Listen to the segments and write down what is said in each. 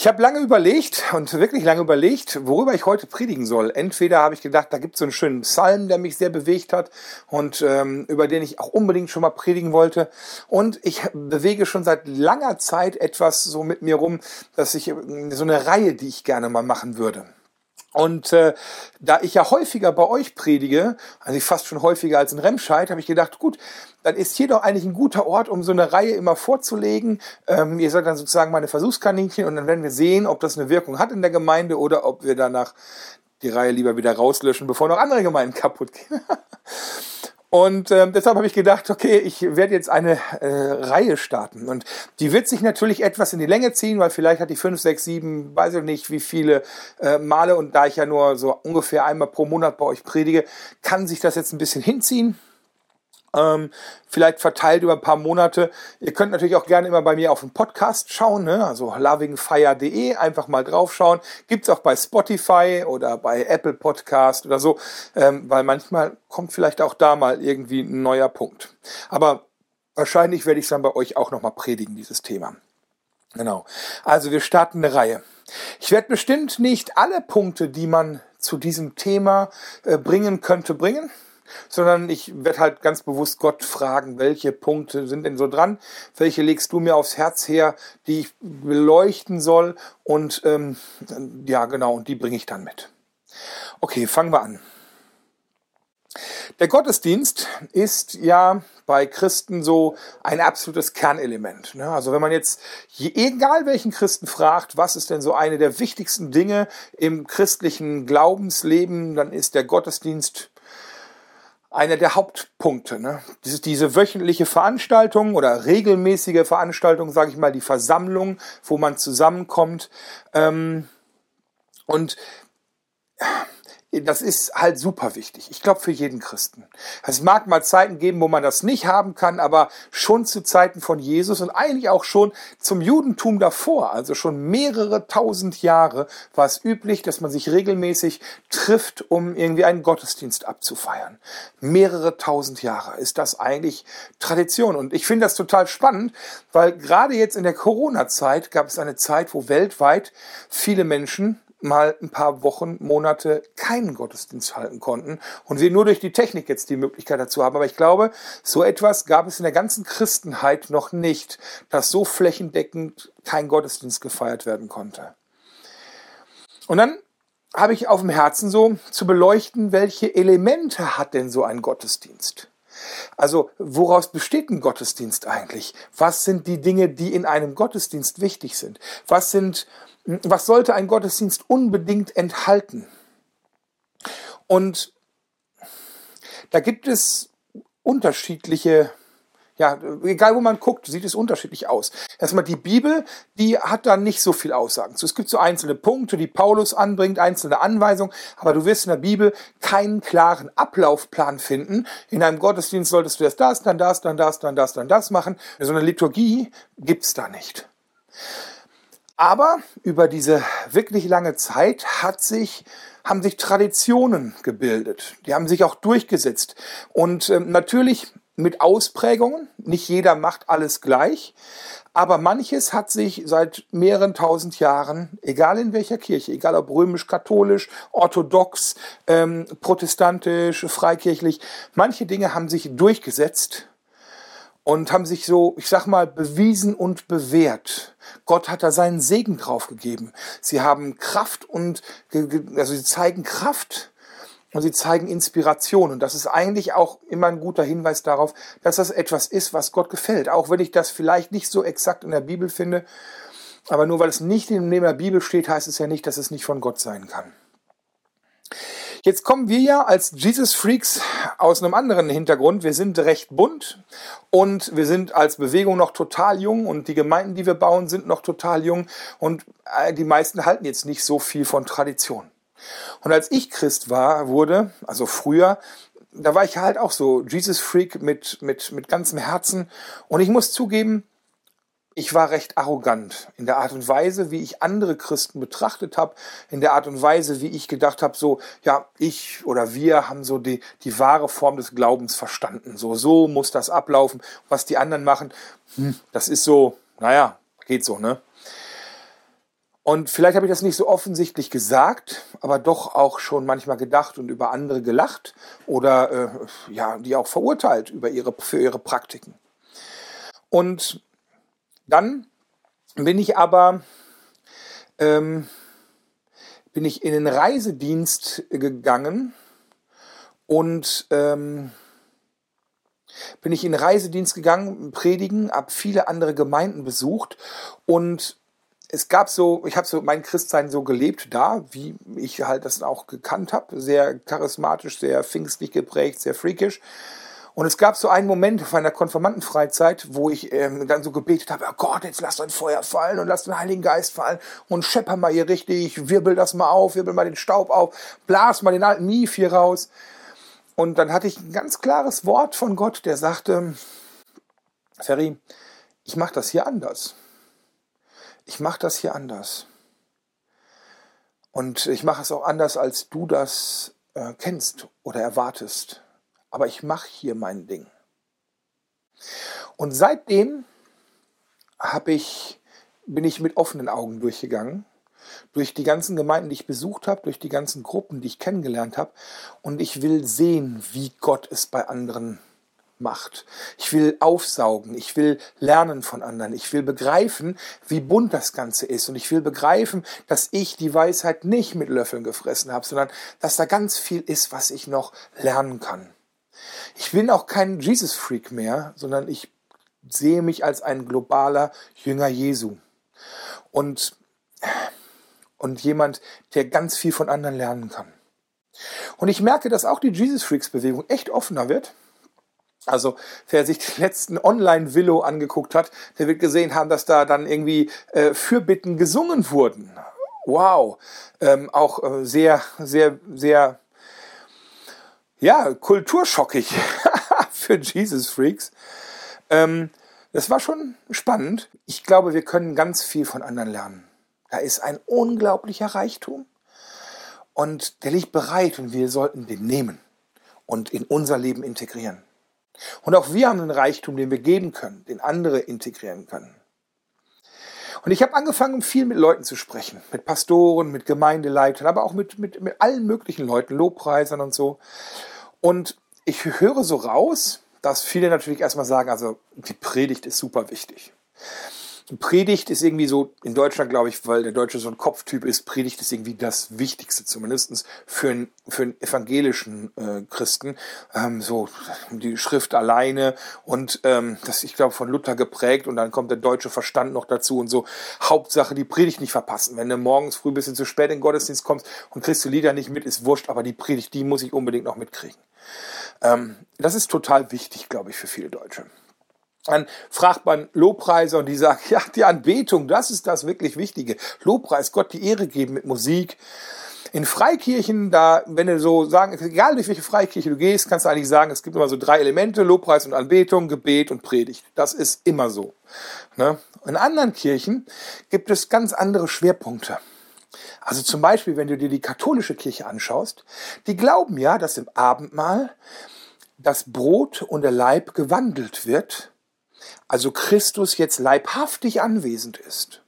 Ich habe lange überlegt und wirklich lange überlegt, worüber ich heute predigen soll. Entweder habe ich gedacht, da gibt es so einen schönen Psalm, der mich sehr bewegt hat und ähm, über den ich auch unbedingt schon mal predigen wollte. Und ich bewege schon seit langer Zeit etwas so mit mir rum, dass ich so eine Reihe, die ich gerne mal machen würde. Und äh, da ich ja häufiger bei euch predige, also fast schon häufiger als in Remscheid, habe ich gedacht, gut, dann ist hier doch eigentlich ein guter Ort, um so eine Reihe immer vorzulegen. Ähm, ihr seid dann sozusagen meine Versuchskaninchen und dann werden wir sehen, ob das eine Wirkung hat in der Gemeinde oder ob wir danach die Reihe lieber wieder rauslöschen, bevor noch andere Gemeinden kaputt gehen. Und äh, deshalb habe ich gedacht, okay, ich werde jetzt eine äh, Reihe starten. Und die wird sich natürlich etwas in die Länge ziehen, weil vielleicht hat die fünf, sechs, sieben, weiß ich nicht, wie viele äh, Male. Und da ich ja nur so ungefähr einmal pro Monat bei euch predige, kann sich das jetzt ein bisschen hinziehen. Ähm, vielleicht verteilt über ein paar Monate. Ihr könnt natürlich auch gerne immer bei mir auf den Podcast schauen, ne? also lovingfire.de, einfach mal draufschauen. Gibt's auch bei Spotify oder bei Apple Podcast oder so, ähm, weil manchmal kommt vielleicht auch da mal irgendwie ein neuer Punkt. Aber wahrscheinlich werde ich es dann bei euch auch nochmal predigen, dieses Thema. Genau. Also wir starten eine Reihe. Ich werde bestimmt nicht alle Punkte, die man zu diesem Thema äh, bringen könnte, bringen sondern ich werde halt ganz bewusst Gott fragen, welche Punkte sind denn so dran, welche legst du mir aufs Herz her, die ich beleuchten soll und ähm, ja genau, und die bringe ich dann mit. Okay, fangen wir an. Der Gottesdienst ist ja bei Christen so ein absolutes Kernelement. Ne? Also wenn man jetzt, egal welchen Christen fragt, was ist denn so eine der wichtigsten Dinge im christlichen Glaubensleben, dann ist der Gottesdienst einer der Hauptpunkte. Ne? Diese, diese wöchentliche Veranstaltung oder regelmäßige Veranstaltung, sage ich mal, die Versammlung, wo man zusammenkommt. Ähm, und das ist halt super wichtig. Ich glaube für jeden Christen. Es mag mal Zeiten geben, wo man das nicht haben kann, aber schon zu Zeiten von Jesus und eigentlich auch schon zum Judentum davor, also schon mehrere tausend Jahre, war es üblich, dass man sich regelmäßig trifft, um irgendwie einen Gottesdienst abzufeiern. Mehrere tausend Jahre ist das eigentlich Tradition. Und ich finde das total spannend, weil gerade jetzt in der Corona-Zeit gab es eine Zeit, wo weltweit viele Menschen mal ein paar Wochen, Monate keinen Gottesdienst halten konnten und wir nur durch die Technik jetzt die Möglichkeit dazu haben. Aber ich glaube, so etwas gab es in der ganzen Christenheit noch nicht, dass so flächendeckend kein Gottesdienst gefeiert werden konnte. Und dann habe ich auf dem Herzen so zu beleuchten, welche Elemente hat denn so ein Gottesdienst? Also woraus besteht ein Gottesdienst eigentlich? Was sind die Dinge, die in einem Gottesdienst wichtig sind? Was sind was sollte ein Gottesdienst unbedingt enthalten? Und da gibt es unterschiedliche, ja, egal wo man guckt, sieht es unterschiedlich aus. Erstmal die Bibel, die hat da nicht so viel Aussagen zu. Es gibt so einzelne Punkte, die Paulus anbringt, einzelne Anweisungen, aber du wirst in der Bibel keinen klaren Ablaufplan finden. In einem Gottesdienst solltest du erst das, dann das, dann das, dann das, dann das machen. So eine Liturgie gibt's da nicht. Aber über diese wirklich lange Zeit hat sich, haben sich Traditionen gebildet. Die haben sich auch durchgesetzt. Und äh, natürlich mit Ausprägungen. Nicht jeder macht alles gleich. Aber manches hat sich seit mehreren tausend Jahren, egal in welcher Kirche, egal ob römisch-katholisch, orthodox, ähm, protestantisch, freikirchlich, manche Dinge haben sich durchgesetzt und haben sich so, ich sag mal, bewiesen und bewährt. Gott hat da seinen Segen drauf gegeben. Sie haben Kraft und, also sie zeigen Kraft und sie zeigen Inspiration. Und das ist eigentlich auch immer ein guter Hinweis darauf, dass das etwas ist, was Gott gefällt. Auch wenn ich das vielleicht nicht so exakt in der Bibel finde. Aber nur weil es nicht in der Bibel steht, heißt es ja nicht, dass es nicht von Gott sein kann. Jetzt kommen wir ja als Jesus Freaks aus einem anderen Hintergrund. Wir sind recht bunt und wir sind als Bewegung noch total jung und die Gemeinden, die wir bauen, sind noch total jung und äh, die meisten halten jetzt nicht so viel von Tradition. Und als ich Christ war, wurde, also früher, da war ich halt auch so Jesus Freak mit, mit, mit ganzem Herzen. Und ich muss zugeben, ich war recht arrogant in der Art und Weise, wie ich andere Christen betrachtet habe, in der Art und Weise, wie ich gedacht habe, so, ja, ich oder wir haben so die, die wahre Form des Glaubens verstanden. So, so muss das ablaufen. Was die anderen machen, hm, das ist so, naja, geht so, ne? Und vielleicht habe ich das nicht so offensichtlich gesagt, aber doch auch schon manchmal gedacht und über andere gelacht oder äh, ja, die auch verurteilt über ihre, für ihre Praktiken. Und dann bin ich aber ähm, bin ich in den Reisedienst gegangen und ähm, bin ich in den Reisedienst gegangen, predigen, habe viele andere Gemeinden besucht und es gab so, ich habe so mein Christsein so gelebt da, wie ich halt das auch gekannt habe, sehr charismatisch, sehr pfingstlich geprägt, sehr freakish. Und es gab so einen Moment auf einer Konfirmandenfreizeit, wo ich ähm, dann so gebetet habe, oh Gott, jetzt lass dein Feuer fallen und lass den Heiligen Geist fallen und schepper mal hier richtig, wirbel das mal auf, wirbel mal den Staub auf, blas mal den alten Mief hier raus. Und dann hatte ich ein ganz klares Wort von Gott, der sagte, Ferry, ich mache das hier anders ich mache das hier anders. Und ich mache es auch anders, als du das äh, kennst oder erwartest. Aber ich mache hier mein Ding. Und seitdem ich, bin ich mit offenen Augen durchgegangen, durch die ganzen Gemeinden, die ich besucht habe, durch die ganzen Gruppen, die ich kennengelernt habe. Und ich will sehen, wie Gott es bei anderen macht. Ich will aufsaugen, ich will lernen von anderen, ich will begreifen, wie bunt das Ganze ist und ich will begreifen, dass ich die Weisheit nicht mit Löffeln gefressen habe, sondern dass da ganz viel ist, was ich noch lernen kann. Ich bin auch kein Jesus-Freak mehr, sondern ich sehe mich als ein globaler Jünger Jesu und, und jemand, der ganz viel von anderen lernen kann. Und ich merke, dass auch die Jesus-Freaks-Bewegung echt offener wird also wer sich die letzten Online-Willow angeguckt hat, der wird gesehen haben, dass da dann irgendwie äh, Fürbitten gesungen wurden. Wow. Ähm, auch äh, sehr, sehr, sehr, ja, kulturschockig für Jesus Freaks. Ähm, das war schon spannend. Ich glaube, wir können ganz viel von anderen lernen. Da ist ein unglaublicher Reichtum und der liegt bereit und wir sollten den nehmen und in unser Leben integrieren. Und auch wir haben einen Reichtum, den wir geben können, den andere integrieren können. Und ich habe angefangen, viel mit Leuten zu sprechen, mit Pastoren, mit Gemeindeleitern, aber auch mit, mit, mit allen möglichen Leuten, Lobpreisern und so. Und ich höre so raus, dass viele natürlich erstmal sagen, also die Predigt ist super wichtig. Predigt ist irgendwie so, in Deutschland glaube ich, weil der Deutsche so ein Kopftyp ist, Predigt ist irgendwie das Wichtigste, zumindest für einen, für einen evangelischen äh, Christen. Ähm, so die Schrift alleine und ähm, das, ich glaube, von Luther geprägt und dann kommt der deutsche Verstand noch dazu und so. Hauptsache die Predigt nicht verpassen. Wenn du morgens früh ein bisschen zu spät in den Gottesdienst kommst und kriegst du Lieder nicht mit, ist wurscht, aber die Predigt, die muss ich unbedingt noch mitkriegen. Ähm, das ist total wichtig, glaube ich, für viele Deutsche. Dann fragt man Lobpreiser und die sagen, ja, die Anbetung, das ist das wirklich Wichtige. Lobpreis, Gott die Ehre geben mit Musik. In Freikirchen, da, wenn du so sagen, egal durch welche Freikirche du gehst, kannst du eigentlich sagen, es gibt immer so drei Elemente, Lobpreis und Anbetung, Gebet und Predigt. Das ist immer so. Ne? In anderen Kirchen gibt es ganz andere Schwerpunkte. Also zum Beispiel, wenn du dir die katholische Kirche anschaust, die glauben ja, dass im Abendmahl das Brot und der Leib gewandelt wird also Christus jetzt leibhaftig anwesend ist.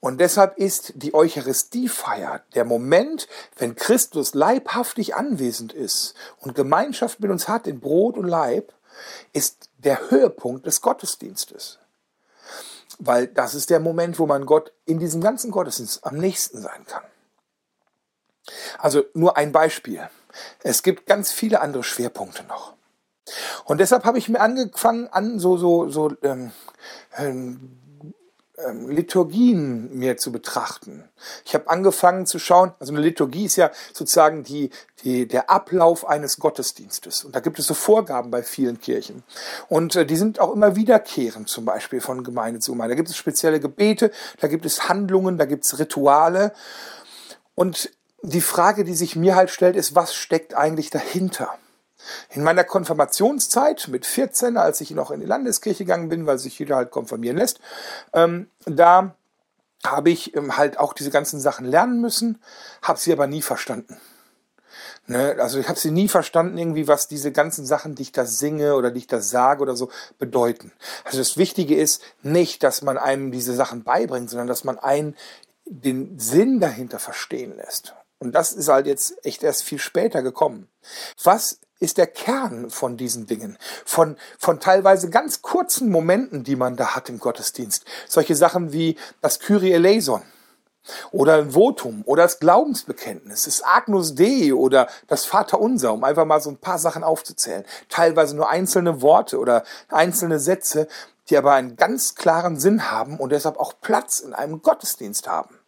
Und deshalb ist die Eucharistiefeier der Moment, wenn Christus leibhaftig anwesend ist und Gemeinschaft mit uns hat in Brot und Leib, ist der Höhepunkt des Gottesdienstes. Weil das ist der Moment, wo man Gott in diesem ganzen Gottesdienst am nächsten sein kann. Also nur ein Beispiel. Es gibt ganz viele andere Schwerpunkte noch. Und deshalb habe ich mir angefangen, an so, so, so ähm, ähm, ähm, Liturgien mir zu betrachten. Ich habe angefangen zu schauen, also eine Liturgie ist ja sozusagen die, die, der Ablauf eines Gottesdienstes. Und da gibt es so Vorgaben bei vielen Kirchen. Und äh, die sind auch immer wiederkehrend, zum Beispiel von Gemeinde zu Gemeinde. Da gibt es spezielle Gebete, da gibt es Handlungen, da gibt es Rituale. Und die Frage, die sich mir halt stellt, ist, was steckt eigentlich dahinter? In meiner Konfirmationszeit mit 14, als ich noch in die Landeskirche gegangen bin, weil sich jeder halt konfirmieren lässt, ähm, da habe ich ähm, halt auch diese ganzen Sachen lernen müssen, habe sie aber nie verstanden. Ne? Also ich habe sie nie verstanden, irgendwie, was diese ganzen Sachen, die ich da singe oder die ich da sage oder so, bedeuten. Also das Wichtige ist nicht, dass man einem diese Sachen beibringt, sondern dass man einen den Sinn dahinter verstehen lässt. Und das ist halt jetzt echt erst viel später gekommen. Was ist der Kern von diesen Dingen, von, von teilweise ganz kurzen Momenten, die man da hat im Gottesdienst. Solche Sachen wie das Kyrie eleison oder ein Votum oder das Glaubensbekenntnis, das Agnus Dei oder das Vaterunser, um einfach mal so ein paar Sachen aufzuzählen. Teilweise nur einzelne Worte oder einzelne Sätze, die aber einen ganz klaren Sinn haben und deshalb auch Platz in einem Gottesdienst haben.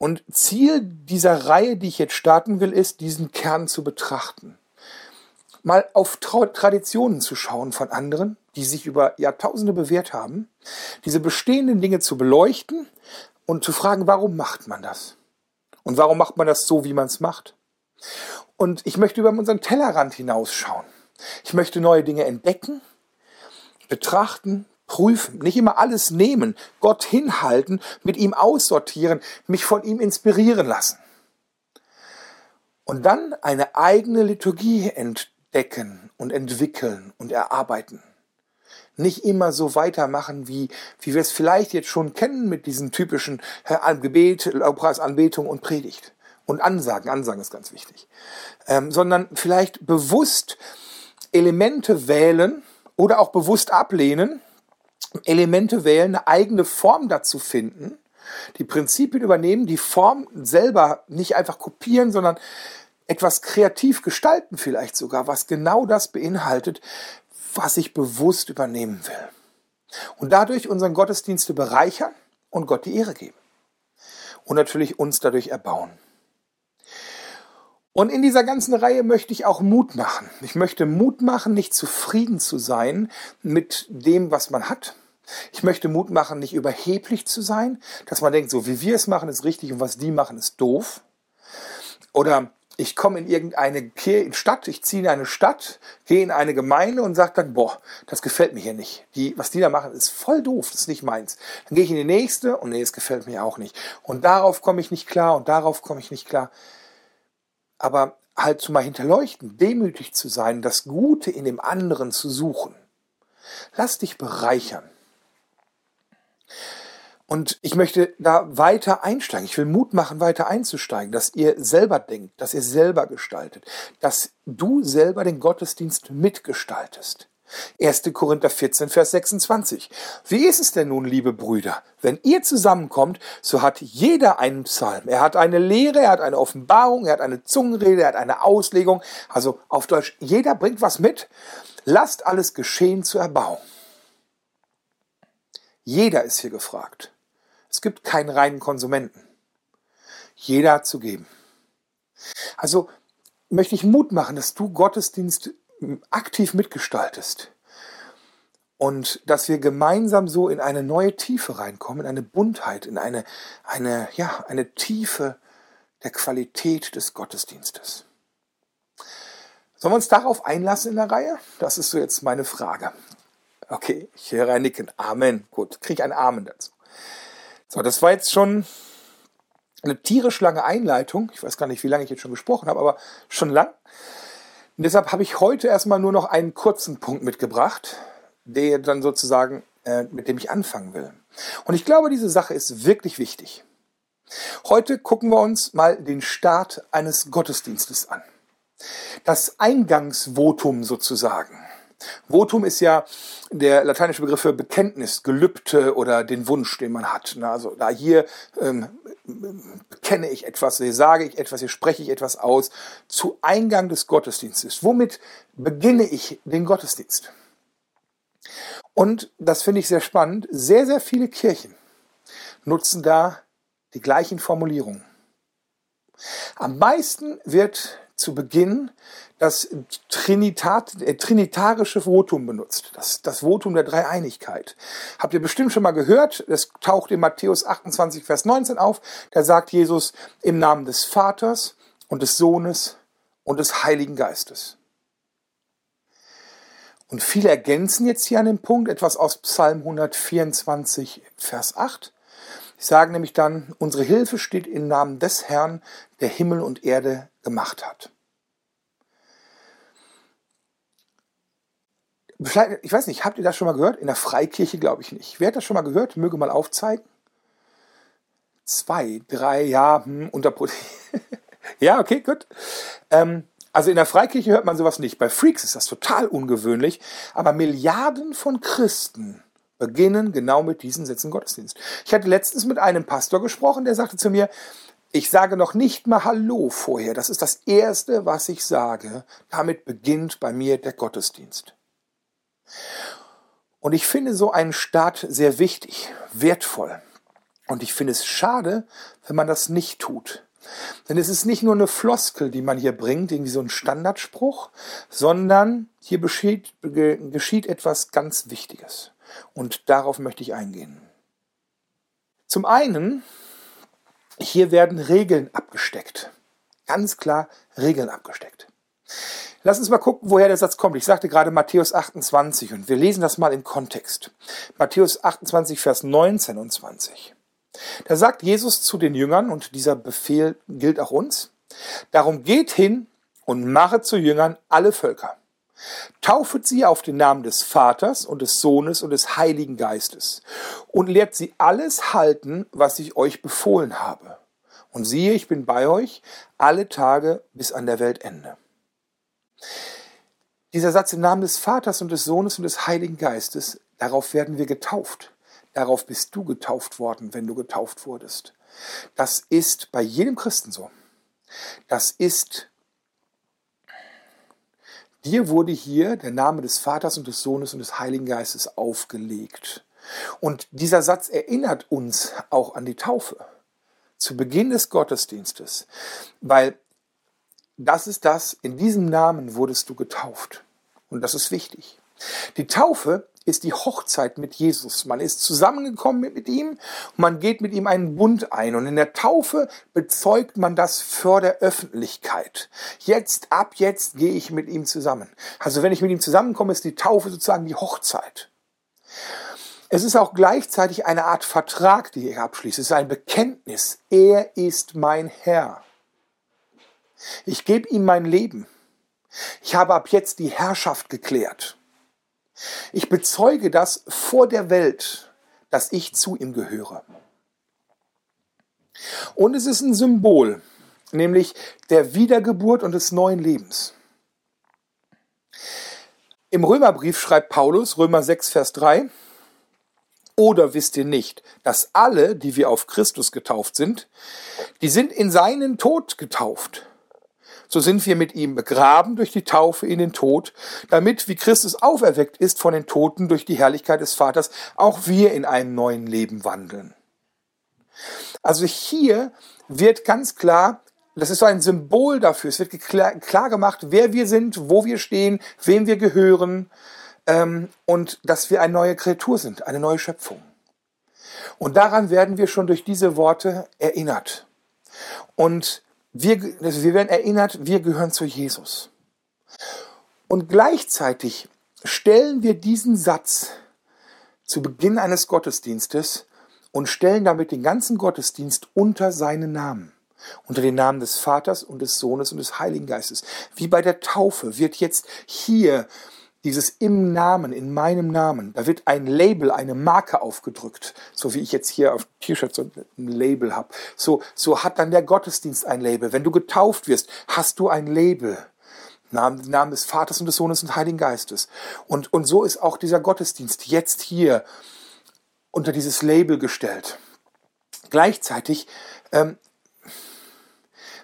Und Ziel dieser Reihe, die ich jetzt starten will, ist, diesen Kern zu betrachten. Mal auf Traditionen zu schauen von anderen, die sich über Jahrtausende bewährt haben, diese bestehenden Dinge zu beleuchten und zu fragen, warum macht man das? Und warum macht man das so, wie man es macht? Und ich möchte über unseren Tellerrand hinausschauen. Ich möchte neue Dinge entdecken, betrachten, prüfen, nicht immer alles nehmen, Gott hinhalten, mit ihm aussortieren, mich von ihm inspirieren lassen. Und dann eine eigene Liturgie entdecken und entwickeln und erarbeiten. Nicht immer so weitermachen, wie, wie wir es vielleicht jetzt schon kennen mit diesen typischen äh, Gebet, Lobpreisanbetung und Predigt. Und Ansagen, Ansagen ist ganz wichtig. Ähm, sondern vielleicht bewusst Elemente wählen oder auch bewusst ablehnen, Elemente wählen, eine eigene Form dazu finden, die Prinzipien übernehmen, die Form selber nicht einfach kopieren, sondern etwas kreativ gestalten vielleicht sogar, was genau das beinhaltet, was ich bewusst übernehmen will. Und dadurch unseren Gottesdienste bereichern und Gott die Ehre geben. Und natürlich uns dadurch erbauen. Und in dieser ganzen Reihe möchte ich auch Mut machen. Ich möchte Mut machen, nicht zufrieden zu sein mit dem, was man hat. Ich möchte Mut machen, nicht überheblich zu sein, dass man denkt, so wie wir es machen, ist richtig und was die machen, ist doof. Oder ich komme in irgendeine Stadt, ich ziehe in eine Stadt, gehe in eine Gemeinde und sage dann, boah, das gefällt mir hier nicht. Die, was die da machen, ist voll doof, das ist nicht meins. Dann gehe ich in die nächste und nee, das gefällt mir auch nicht. Und darauf komme ich nicht klar und darauf komme ich nicht klar aber halt zu mal hinterleuchten, demütig zu sein, das Gute in dem anderen zu suchen. Lass dich bereichern. Und ich möchte da weiter einsteigen. Ich will Mut machen, weiter einzusteigen, dass ihr selber denkt, dass ihr selber gestaltet, dass du selber den Gottesdienst mitgestaltest. 1. Korinther 14, Vers 26. Wie ist es denn nun, liebe Brüder? Wenn ihr zusammenkommt, so hat jeder einen Psalm. Er hat eine Lehre, er hat eine Offenbarung, er hat eine Zungenrede, er hat eine Auslegung. Also auf Deutsch, jeder bringt was mit. Lasst alles geschehen zur Erbauung. Jeder ist hier gefragt. Es gibt keinen reinen Konsumenten. Jeder hat zu geben. Also möchte ich Mut machen, dass du Gottesdienst aktiv mitgestaltest. Und dass wir gemeinsam so in eine neue Tiefe reinkommen, in eine Buntheit, in eine, eine, ja, eine Tiefe der Qualität des Gottesdienstes. Sollen wir uns darauf einlassen in der Reihe? Das ist so jetzt meine Frage. Okay, ich höre ein Nicken. Amen. Gut, kriege ein Amen dazu. So, das war jetzt schon eine tierisch lange Einleitung. Ich weiß gar nicht, wie lange ich jetzt schon gesprochen habe, aber schon lang. Und deshalb habe ich heute erstmal nur noch einen kurzen Punkt mitgebracht, der dann sozusagen, äh, mit dem ich anfangen will. Und ich glaube, diese Sache ist wirklich wichtig. Heute gucken wir uns mal den Start eines Gottesdienstes an. Das Eingangsvotum sozusagen. Votum ist ja der lateinische Begriff für Bekenntnis, Gelübde oder den Wunsch, den man hat. Also da hier ähm, bekenne ich etwas, hier sage ich etwas, hier spreche ich etwas aus zu Eingang des Gottesdienstes. Womit beginne ich den Gottesdienst? Und das finde ich sehr spannend. Sehr, sehr viele Kirchen nutzen da die gleichen Formulierungen. Am meisten wird zu Beginn das Trinitat, äh, trinitarische Votum benutzt, das, das Votum der Dreieinigkeit. Habt ihr bestimmt schon mal gehört, es taucht in Matthäus 28, Vers 19 auf, da sagt Jesus im Namen des Vaters und des Sohnes und des Heiligen Geistes. Und viele ergänzen jetzt hier an dem Punkt etwas aus Psalm 124, Vers 8. Sie sagen nämlich dann, unsere Hilfe steht im Namen des Herrn, der Himmel und Erde gemacht hat. Ich weiß nicht, habt ihr das schon mal gehört? In der Freikirche glaube ich nicht. Wer hat das schon mal gehört? Möge mal aufzeigen. zwei, drei, ja, hm, unter Ja, okay, gut. Ähm, also in der Freikirche hört man sowas nicht. Bei Freaks ist das total ungewöhnlich. Aber Milliarden von Christen beginnen genau mit diesen Sätzen Gottesdienst. Ich hatte letztens mit einem Pastor gesprochen, der sagte zu mir, ich sage noch nicht mal Hallo vorher. Das ist das Erste, was ich sage. Damit beginnt bei mir der Gottesdienst. Und ich finde so einen Start sehr wichtig, wertvoll. Und ich finde es schade, wenn man das nicht tut. Denn es ist nicht nur eine Floskel, die man hier bringt, irgendwie so ein Standardspruch, sondern hier geschieht, geschieht etwas ganz Wichtiges. Und darauf möchte ich eingehen. Zum einen, hier werden Regeln abgesteckt. Ganz klar Regeln abgesteckt. Lass uns mal gucken, woher der Satz kommt. Ich sagte gerade Matthäus 28 und wir lesen das mal im Kontext. Matthäus 28, Vers 19 und 20. Da sagt Jesus zu den Jüngern, und dieser Befehl gilt auch uns, darum geht hin und mache zu Jüngern alle Völker. Taufet sie auf den Namen des Vaters und des Sohnes und des Heiligen Geistes und lehrt sie alles halten, was ich euch befohlen habe. Und siehe, ich bin bei euch alle Tage bis an der Weltende. Dieser Satz im Namen des Vaters und des Sohnes und des Heiligen Geistes, darauf werden wir getauft. Darauf bist du getauft worden, wenn du getauft wurdest. Das ist bei jedem Christen so. Das ist, dir wurde hier der Name des Vaters und des Sohnes und des Heiligen Geistes aufgelegt. Und dieser Satz erinnert uns auch an die Taufe zu Beginn des Gottesdienstes, weil das ist das, in diesem Namen wurdest du getauft. Und das ist wichtig. Die Taufe ist die Hochzeit mit Jesus. Man ist zusammengekommen mit, ihm und man geht mit ihm einen Bund ein. Und in der Taufe bezeugt man das vor der Öffentlichkeit. Jetzt, ab jetzt gehe ich mit ihm zusammen. Also wenn ich mit ihm zusammenkomme, ist die Taufe sozusagen die Hochzeit. Es ist auch gleichzeitig eine Art Vertrag, die ich abschließe. Es ist ein Bekenntnis. Er ist mein Herr. Ich gebe ihm mein Leben. Ich habe ab jetzt die Herrschaft geklärt. Ich bezeuge das vor der Welt, dass ich zu ihm gehöre. Und es ist ein Symbol, nämlich der Wiedergeburt und des neuen Lebens. Im Römerbrief schreibt Paulus, Römer 6, Vers 3, oder wisst ihr nicht, dass alle, die wir auf Christus getauft sind, die sind in seinen Tod getauft so sind wir mit ihm begraben durch die Taufe in den Tod, damit, wie Christus auferweckt ist von den Toten durch die Herrlichkeit des Vaters, auch wir in einem neuen Leben wandeln. Also hier wird ganz klar, das ist so ein Symbol dafür, es wird klar, gemacht, wer wir sind, wo wir stehen, wem wir gehören ähm, und dass wir eine neue Kreatur sind, eine neue Schöpfung. Und daran werden wir schon durch diese Worte erinnert. Und wir, also wir werden erinnert, wir gehören zu Jesus. Und gleichzeitig stellen wir diesen Satz zu Beginn eines Gottesdienstes und stellen damit den ganzen Gottesdienst unter seinen Namen. Unter den Namen des Vaters und des Sohnes und des Heiligen Geistes. Wie bei der Taufe wird jetzt hier dieses im Namen, in meinem Namen, da wird ein Label, eine Marke aufgedrückt, so wie ich jetzt hier auf T-Shirt so ein Label habe. So, so hat dann der Gottesdienst ein Label. Wenn du getauft wirst, hast du ein Label. Namen, Namen des Vaters und des Sohnes und Heiligen Geistes. Und, und so ist auch dieser Gottesdienst jetzt hier unter dieses Label gestellt. Gleichzeitig ähm,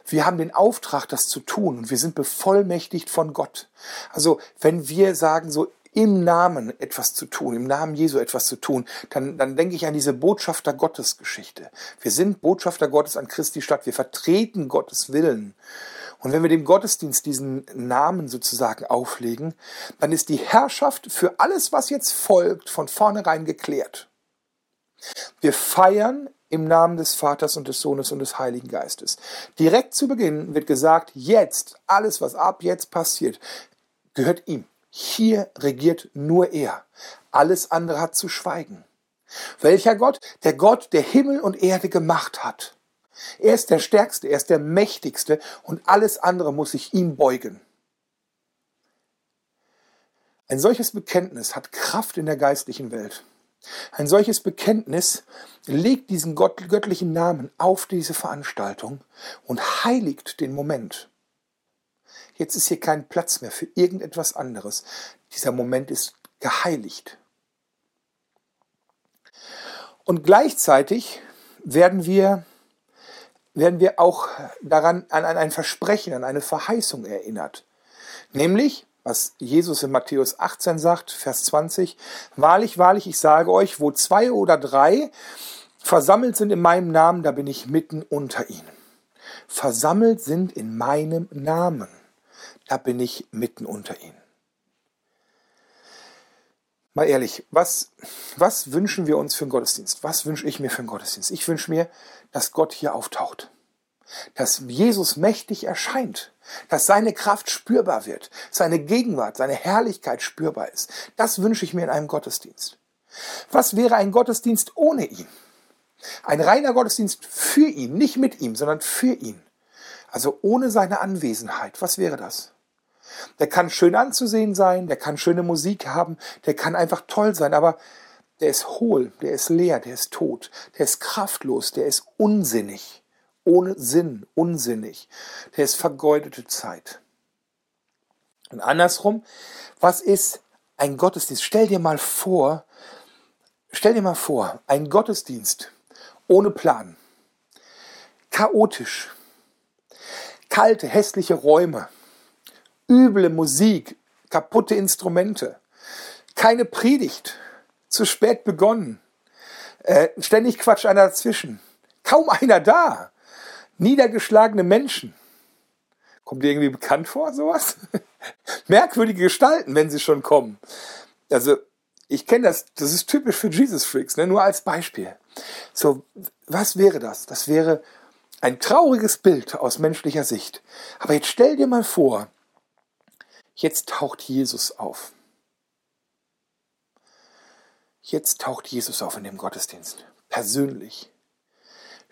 wir haben den Auftrag, das zu tun und wir sind bevollmächtigt von Gott. Also wenn wir sagen, so im Namen etwas zu tun, im Namen Jesu etwas zu tun, dann, dann denke ich an diese Botschafter Gottes Geschichte. Wir sind Botschafter Gottes an Christi Stadt. Wir vertreten Gottes Willen. Und wenn wir dem Gottesdienst diesen Namen sozusagen auflegen, dann ist die Herrschaft für alles, was jetzt folgt, von vornherein geklärt. Wir feiern im Namen des Vaters und des Sohnes und des Heiligen Geistes. Direkt zu Beginn wird gesagt, jetzt, alles, was ab jetzt passiert, gehört ihm. Hier regiert nur er. Alles andere hat zu schweigen. Welcher Gott? Der Gott, der Himmel und Erde gemacht hat. Er ist der Stärkste, er ist der Mächtigste und alles andere muss sich ihm beugen. Ein solches Bekenntnis hat Kraft in der geistlichen Welt. Ein solches Bekenntnis legt diesen göttlichen Namen auf diese Veranstaltung und heiligt den Moment. Jetzt ist hier kein Platz mehr für irgendetwas anderes. Dieser Moment ist geheiligt. Und gleichzeitig werden wir, werden wir auch daran an ein Versprechen, an eine Verheißung erinnert. Nämlich, was Jesus in Matthäus 18 sagt, Vers 20, Wahrlich, wahrlich, ich sage euch, wo zwei oder drei versammelt sind in meinem Namen, da bin ich mitten unter ihnen. Versammelt sind in meinem Namen, da bin ich mitten unter ihnen. Mal ehrlich, was, was wünschen wir uns für einen Gottesdienst? Was wünsche ich mir für einen Gottesdienst? Ich wünsche mir, dass Gott hier auftaucht dass Jesus mächtig erscheint, dass seine Kraft spürbar wird, seine Gegenwart, seine Herrlichkeit spürbar ist. Das wünsche ich mir in einem Gottesdienst. Was wäre ein Gottesdienst ohne ihn? Ein reiner Gottesdienst für ihn, nicht mit ihm, sondern für ihn. Also ohne seine Anwesenheit. Was wäre das? Der kann schön anzusehen sein, der kann schöne Musik haben, der kann einfach toll sein, aber der ist hohl, der ist leer, der ist tot, der ist kraftlos, der ist unsinnig ohne Sinn, unsinnig. Der ist vergeudete Zeit. Und andersrum, was ist ein Gottesdienst? Stell dir mal vor, stell dir mal vor, ein Gottesdienst ohne Plan, chaotisch, kalte, hässliche Räume, üble Musik, kaputte Instrumente, keine Predigt, zu spät begonnen, äh, ständig Quatsch einer dazwischen, kaum einer da, Niedergeschlagene Menschen. Kommt dir irgendwie bekannt vor, sowas? Merkwürdige Gestalten, wenn sie schon kommen. Also, ich kenne das, das ist typisch für Jesus Freaks, ne? nur als Beispiel. So, was wäre das? Das wäre ein trauriges Bild aus menschlicher Sicht. Aber jetzt stell dir mal vor, jetzt taucht Jesus auf. Jetzt taucht Jesus auf in dem Gottesdienst. Persönlich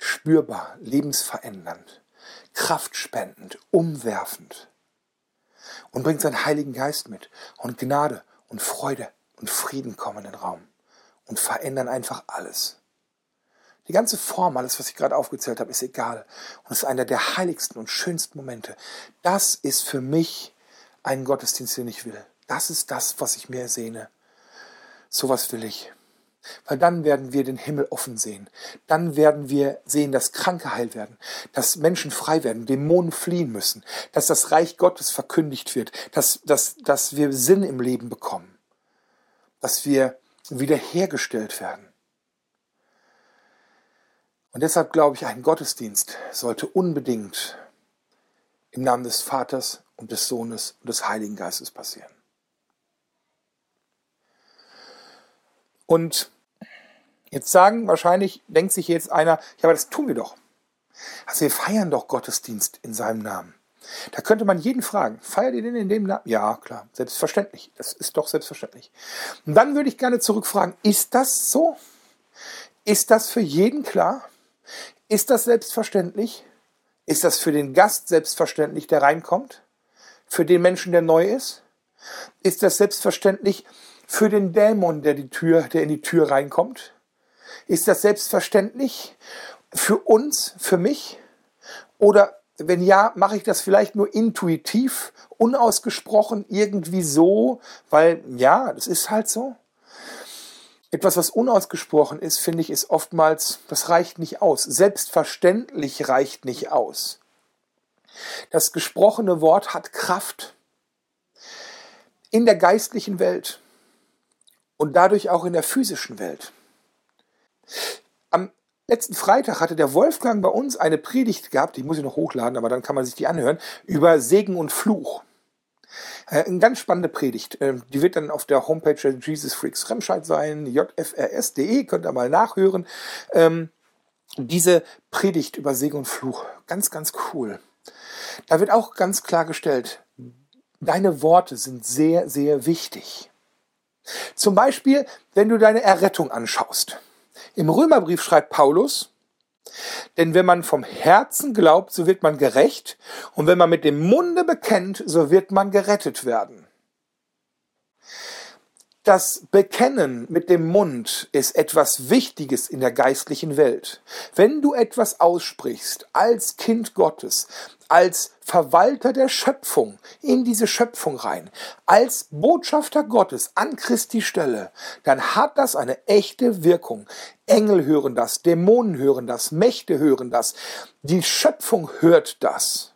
spürbar, lebensverändernd, kraftspendend, umwerfend und bringt seinen Heiligen Geist mit und Gnade und Freude und Frieden kommen in den Raum und verändern einfach alles. Die ganze Form, alles, was ich gerade aufgezählt habe, ist egal. Und ist einer der heiligsten und schönsten Momente. Das ist für mich ein Gottesdienst, den ich will. Das ist das, was ich mir ersehne. Sowas will ich. Weil dann werden wir den Himmel offen sehen. Dann werden wir sehen, dass Kranke heil werden, dass Menschen frei werden, Dämonen fliehen müssen, dass das Reich Gottes verkündigt wird, dass, dass, dass wir Sinn im Leben bekommen, dass wir wiederhergestellt werden. Und deshalb glaube ich, ein Gottesdienst sollte unbedingt im Namen des Vaters und des Sohnes und des Heiligen Geistes passieren. Und Jetzt sagen wahrscheinlich, denkt sich jetzt einer, ja, aber das tun wir doch. Also wir feiern doch Gottesdienst in seinem Namen. Da könnte man jeden fragen, feiert ihr den in dem Namen? Ja, klar, selbstverständlich. Das ist doch selbstverständlich. Und dann würde ich gerne zurückfragen, ist das so? Ist das für jeden klar? Ist das selbstverständlich? Ist das für den Gast selbstverständlich, der reinkommt? Für den Menschen, der neu ist? Ist das selbstverständlich für den Dämon, der die Tür, der in die Tür reinkommt? Ist das selbstverständlich für uns, für mich? Oder wenn ja, mache ich das vielleicht nur intuitiv, unausgesprochen, irgendwie so, weil ja, das ist halt so. Etwas, was unausgesprochen ist, finde ich, ist oftmals, das reicht nicht aus. Selbstverständlich reicht nicht aus. Das gesprochene Wort hat Kraft in der geistlichen Welt und dadurch auch in der physischen Welt. Am letzten Freitag hatte der Wolfgang bei uns eine Predigt gehabt, die muss ich noch hochladen, aber dann kann man sich die anhören, über Segen und Fluch. Äh, eine ganz spannende Predigt. Ähm, die wird dann auf der Homepage Jesus Freaks Remscheid sein, jfrs.de, könnt ihr mal nachhören. Ähm, diese Predigt über Segen und Fluch, ganz, ganz cool. Da wird auch ganz klargestellt, deine Worte sind sehr, sehr wichtig. Zum Beispiel, wenn du deine Errettung anschaust. Im Römerbrief schreibt Paulus, denn wenn man vom Herzen glaubt, so wird man gerecht, und wenn man mit dem Munde bekennt, so wird man gerettet werden. Das Bekennen mit dem Mund ist etwas Wichtiges in der geistlichen Welt. Wenn du etwas aussprichst als Kind Gottes, als Verwalter der Schöpfung in diese Schöpfung rein, als Botschafter Gottes an Christi Stelle, dann hat das eine echte Wirkung. Engel hören das, Dämonen hören das, Mächte hören das, die Schöpfung hört das.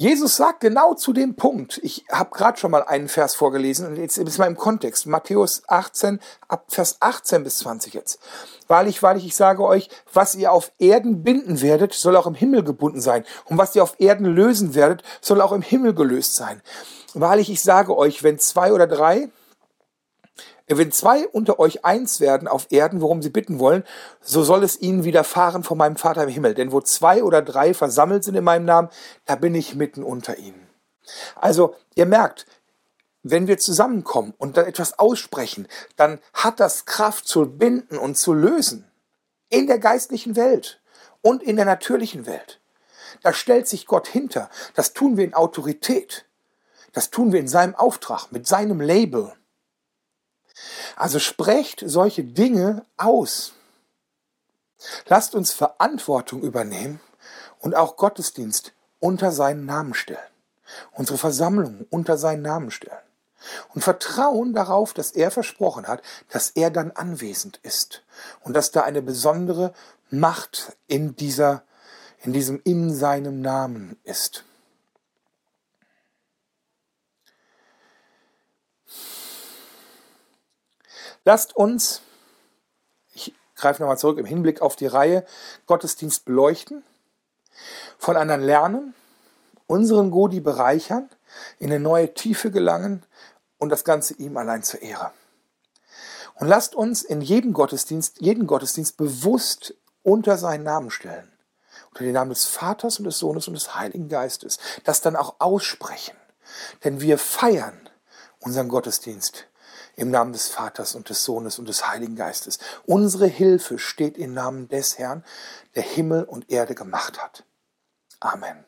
Jesus sagt genau zu dem Punkt, ich habe gerade schon mal einen Vers vorgelesen und jetzt ist mal im Kontext, Matthäus 18, ab Vers 18 bis 20 jetzt. Wahrlich, wahrlich, ich sage euch, was ihr auf Erden binden werdet, soll auch im Himmel gebunden sein. Und was ihr auf Erden lösen werdet, soll auch im Himmel gelöst sein. Wahrlich, ich sage euch, wenn zwei oder drei wenn zwei unter euch eins werden auf Erden, worum sie bitten wollen, so soll es ihnen widerfahren von meinem Vater im Himmel. Denn wo zwei oder drei versammelt sind in meinem Namen, da bin ich mitten unter ihnen. Also, ihr merkt, wenn wir zusammenkommen und dann etwas aussprechen, dann hat das Kraft zu binden und zu lösen. In der geistlichen Welt und in der natürlichen Welt. Da stellt sich Gott hinter. Das tun wir in Autorität. Das tun wir in seinem Auftrag, mit seinem Label. Also sprecht solche Dinge aus. Lasst uns Verantwortung übernehmen und auch Gottesdienst unter seinen Namen stellen. Unsere Versammlung unter seinen Namen stellen. Und vertrauen darauf, dass er versprochen hat, dass er dann anwesend ist. Und dass da eine besondere Macht in dieser, in diesem in seinem Namen ist. Lasst uns, ich greife nochmal zurück im Hinblick auf die Reihe, Gottesdienst beleuchten, von anderen lernen, unseren Godi bereichern, in eine neue Tiefe gelangen und das Ganze ihm allein zur Ehre. Und lasst uns in jedem Gottesdienst, jeden Gottesdienst bewusst unter seinen Namen stellen. Unter den Namen des Vaters und des Sohnes und des Heiligen Geistes. Das dann auch aussprechen. Denn wir feiern unseren Gottesdienst im Namen des Vaters und des Sohnes und des Heiligen Geistes. Unsere Hilfe steht im Namen des Herrn, der Himmel und Erde gemacht hat. Amen.